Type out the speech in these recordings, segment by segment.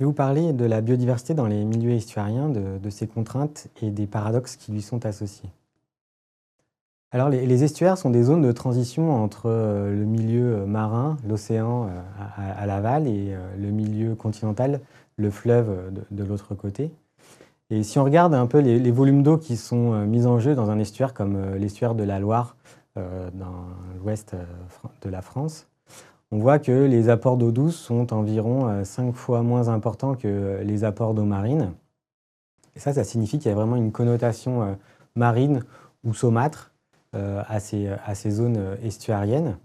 vais vous parler de la biodiversité dans les milieux estuariens, de, ses contraintes et des paradoxes qui lui sont associés. Alors, les, estuaires sont des zones de transition entre euh, le milieu marin, l'océan euh, à, l'aval, et euh, le milieu continental, le fleuve de, l'autre côté. Et si on regarde un peu les, volumes d'eau qui sont mis en jeu dans un estuaire comme l'estuaire de la Loire dans l'ouest de la France, on voit que les apports d'eau douce sont environ 5 euh, fois moins importants que les apports d'eau marine. Et ça, ça signifie qu'il y a vraiment une connotation euh, marine ou saumâtre euh, à ces, zones estuariennes.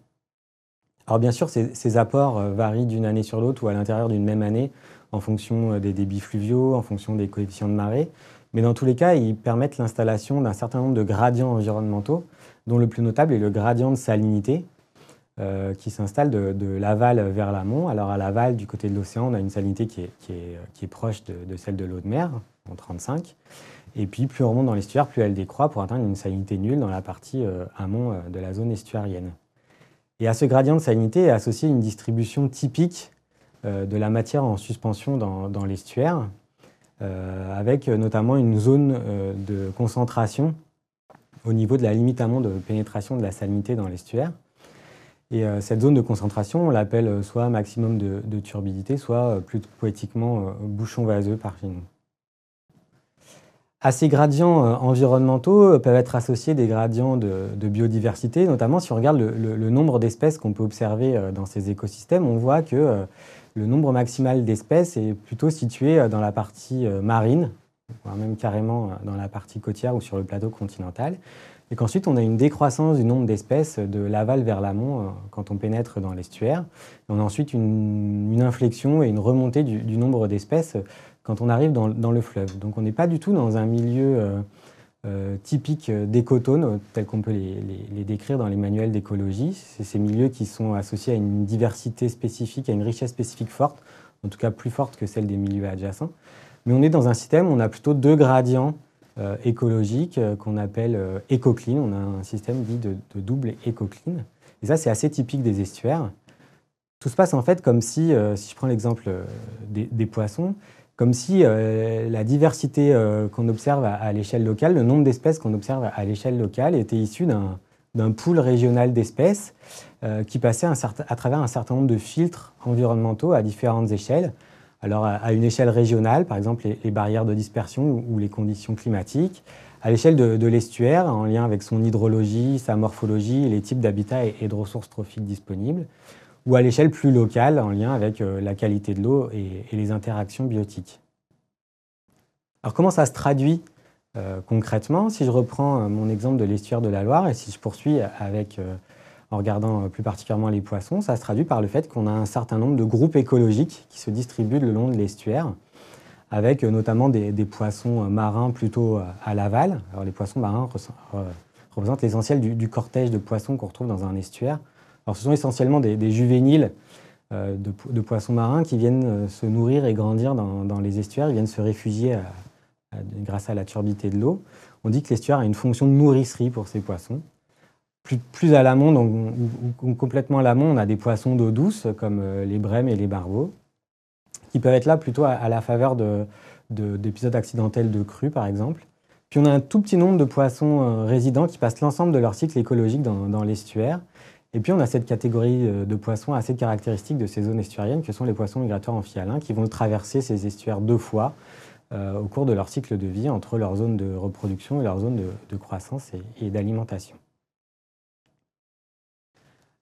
Alors bien sûr, ces, apports varient d'une année sur l'autre ou à l'intérieur d'une même année en fonction des débits fluviaux, en fonction des coefficients de marée. Mais dans tous les cas, ils permettent l'installation d'un certain nombre de gradients environnementaux, dont le plus notable est le gradient de salinité, euh, qui s'installe de, l'aval vers l'amont. Alors à l'aval, du côté de l'océan, on a une salinité qui est, proche de, celle de l'eau de mer, en 35. Et puis plus on remonte dans l'estuaire, plus elle décroît pour atteindre une salinité nulle dans la partie euh, amont euh, de la zone estuarienne. Et à ce gradient de salinité est associée une distribution typique de la matière en suspension dans, dans l'estuaire, avec notamment une zone de concentration au niveau de la limite amont de pénétration de la salinité dans l'estuaire. Et euh, cette zone de concentration, on l'appelle euh, soit maximum de, turbidité, soit euh, plus poétiquement bouchon vaseux par chez nous. À ces gradients environnementaux peuvent être associés des gradients de, biodiversité, notamment si on regarde le, nombre d'espèces qu'on peut observer dans ces écosystèmes, on voit que le nombre maximal d'espèces est plutôt situé dans la partie marine, voire même carrément dans la partie côtière ou sur le plateau continental, et qu'ensuite on a une décroissance du nombre d'espèces de l'aval vers l'amont euh, quand on pénètre dans l'estuaire. On a ensuite une, inflexion et une remontée du, nombre d'espèces quand on arrive dans, le fleuve. Donc on n'est pas du tout dans un milieu euh, euh, typique d'écotones tel qu'on peut les, décrire dans les manuels d'écologie. C'est ces milieux qui sont associés à une diversité spécifique, à une richesse spécifique forte, en tout cas plus forte que celle des milieux adjacents. Mais on est dans un système où on a plutôt deux gradients euh, écologique euh, qu'on appelle euh, écocline. On a un système dit de, double écocline. Et ça, c'est assez typique des estuaires. Tout se passe en fait comme si, si je prends l'exemple des, poissons, comme si la diversité qu'on observe à, l'échelle locale, le nombre d'espèces qu'on observe à l'échelle locale était issu d'un pool régional d'espèces qui passait à travers un certain nombre de filtres environnementaux à différentes échelles. Alors à une échelle régionale, par exemple les, barrières de dispersion ou, les conditions climatiques, à l'échelle de, l'estuaire, en lien avec son hydrologie, sa morphologie, les types d'habitats et, de ressources trophiques disponibles, ou à l'échelle plus locale, en lien avec euh, la qualité de l'eau et, les interactions biotiques. Alors comment ça se traduit euh, concrètement? Si je reprends euh, mon exemple de l'estuaire de la Loire et si je poursuis avec en regardant euh, plus particulièrement les poissons, ça se traduit par le fait qu'on a un certain nombre de groupes écologiques qui se distribuent le long de l'estuaire, avec euh, notamment des, poissons euh, marins plutôt à l'aval. Alors les poissons marins représentent l'essentiel du, cortège de poissons qu'on retrouve dans un estuaire. Alors ce sont essentiellement des, juvéniles de, poissons marins qui viennent se nourrir et grandir dans, les estuaires, ils viennent se réfugier grâce à la turbidité de l'eau. On dit que l'estuaire a une fonction de nourricerie pour ces poissons. Plus, à l'amont, donc ou, complètement à l'amont, on a des poissons d'eau douce comme euh, les brèmes et les barbeaux, qui peuvent être là plutôt à, la faveur d'épisodes de, accidentels de crues, par exemple. Puis on a un tout petit nombre de poissons euh, résidents qui passent l'ensemble de leur cycle écologique dans, l'estuaire. Et puis on a cette catégorie euh, de poissons assez caractéristique de ces zones estuariennes, que sont les poissons migratoires amphihalins, qui vont traverser ces estuaires deux fois au cours de leur cycle de vie, entre leur zone de reproduction et leur zone de, croissance et d'alimentation.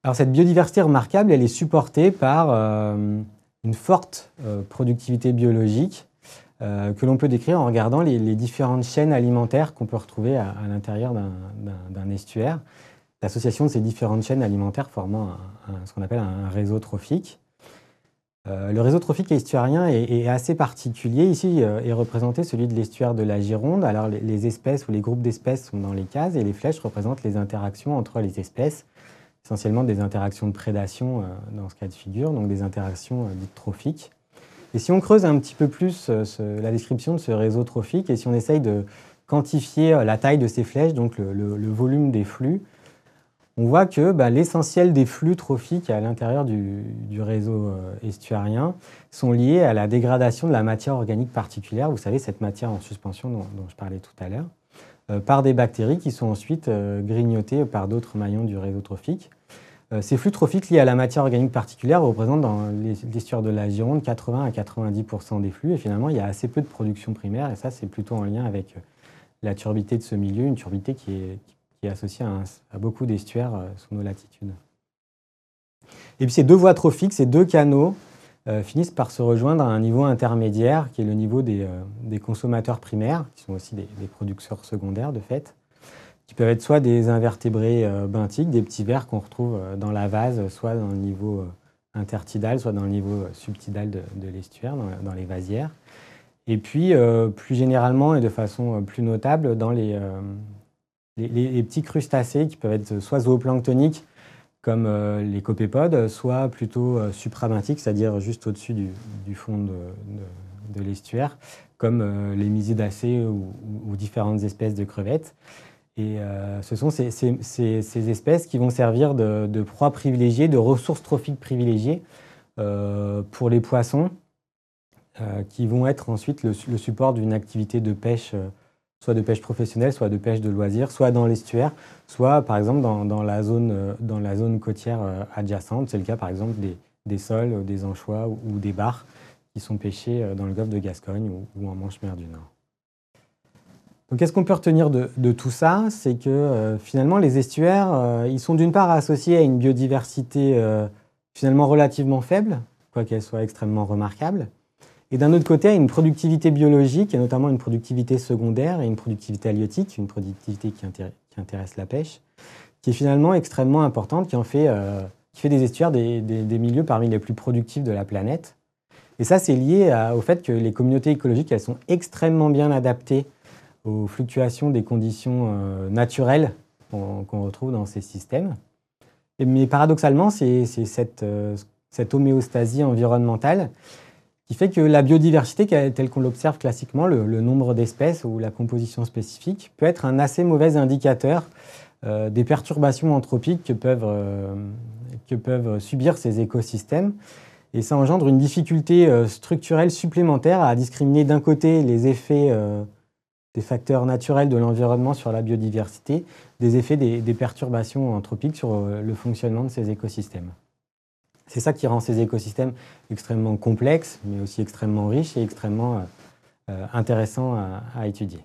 Alors cette biodiversité remarquable, elle est supportée par euh, une forte euh, productivité biologique euh, que l'on peut décrire en regardant les, différentes chaînes alimentaires qu'on peut retrouver à, l'intérieur d'un estuaire. L'association de ces différentes chaînes alimentaires formant ce qu'on appelle un réseau trophique. le réseau trophique estuarien est, assez particulier. Ici est représenté celui de l'estuaire de la Gironde. Alors les espèces ou les groupes d'espèces sont dans les cases et les flèches représentent les interactions entre les espèces essentiellement des interactions de prédation euh, dans ce cas de figure, donc des interactions euh, dites trophiques. Et si on creuse un petit peu plus euh, la description de ce réseau trophique et si on essaye de quantifier la taille de ces flèches, donc le, volume des flux, on voit que bah, l'essentiel des flux trophiques à l'intérieur du, réseau estuarien sont liés à la dégradation de la matière organique particulière, vous savez, cette matière en suspension dont, je parlais tout à l'heure, par des bactéries qui sont ensuite euh, grignotées par d'autres maillons du réseau trophique. ces flux trophiques liés à la matière organique particulière représentent dans l'estuaire de la Gironde 80 à 90% des flux, et finalement, il y a assez peu de production primaire, et ça, c'est plutôt en lien avec la turbidité de ce milieu, une turbidité qui est, qui est associé à, beaucoup d'estuaires euh, sous nos latitudes. Et puis ces deux voies trophiques, ces deux canaux, euh, finissent par se rejoindre à un niveau intermédiaire, qui est le niveau des, euh, consommateurs primaires, qui sont aussi des, producteurs secondaires de fait, qui peuvent être soit des invertébrés benthiques, des petits vers qu'on retrouve dans la vase, soit dans le niveau intertidal, soit dans le niveau subtidal de, l'estuaire, dans, les vasières. Et puis, plus généralement et de façon plus notable, dans les, petits crustacés qui peuvent être soit zooplanctoniques, comme euh, les copépodes, soit plutôt euh, c'est-à-dire juste au-dessus du, fond de, l'estuaire, comme euh, les mysidacées ou, différentes espèces de crevettes. Et ce sont ces, espèces qui vont servir de, proies privilégiées, de ressources trophiques privilégiées pour les poissons, qui vont être ensuite le support d'une activité de pêche soit de pêche professionnelle, soit de pêche de loisirs, soit dans l'estuaire, soit par exemple dans, la, zone, euh, la zone côtière euh, adjacente. C'est le cas par exemple des, des sols, des anchois ou, des bars qui sont pêchés euh, dans le golfe de Gascogne ou, en Manche-Mer du Nord. Donc, qu'est-ce qu'on peut retenir de, tout ça? C'est que finalement, les estuaires, ils sont d'une part associés à une biodiversité finalement relativement faible, quoiqu'elle soit extrêmement remarquable, et d'un autre côté, une productivité biologique, et notamment une productivité secondaire et une productivité halieutique, une productivité qui, intéresse la pêche, qui est finalement extrêmement importante, qui, en fait, euh, des estuaires des, milieux parmi les plus productifs de la planète. Et ça, c'est lié au fait que les communautés écologiques, elles sont extrêmement bien adaptées aux fluctuations des conditions euh, naturelles qu'on retrouve dans ces systèmes. mais paradoxalement, c'est euh, cette homéostasie environnementale qui fait que la biodiversité telle qu'on l'observe classiquement, le, nombre d'espèces ou la composition spécifique, peut être un assez mauvais indicateur euh, des perturbations anthropiques que peuvent, euh, que peuvent subir ces écosystèmes. Et ça engendre une difficulté euh, structurelle supplémentaire à discriminer d'un côté les effets des facteurs naturels de l'environnement sur la biodiversité, des effets des perturbations anthropiques sur le fonctionnement de ces écosystèmes. C'est ça qui rend ces écosystèmes extrêmement complexes, mais aussi extrêmement riches et extrêmement euh, euh, intéressants à étudier.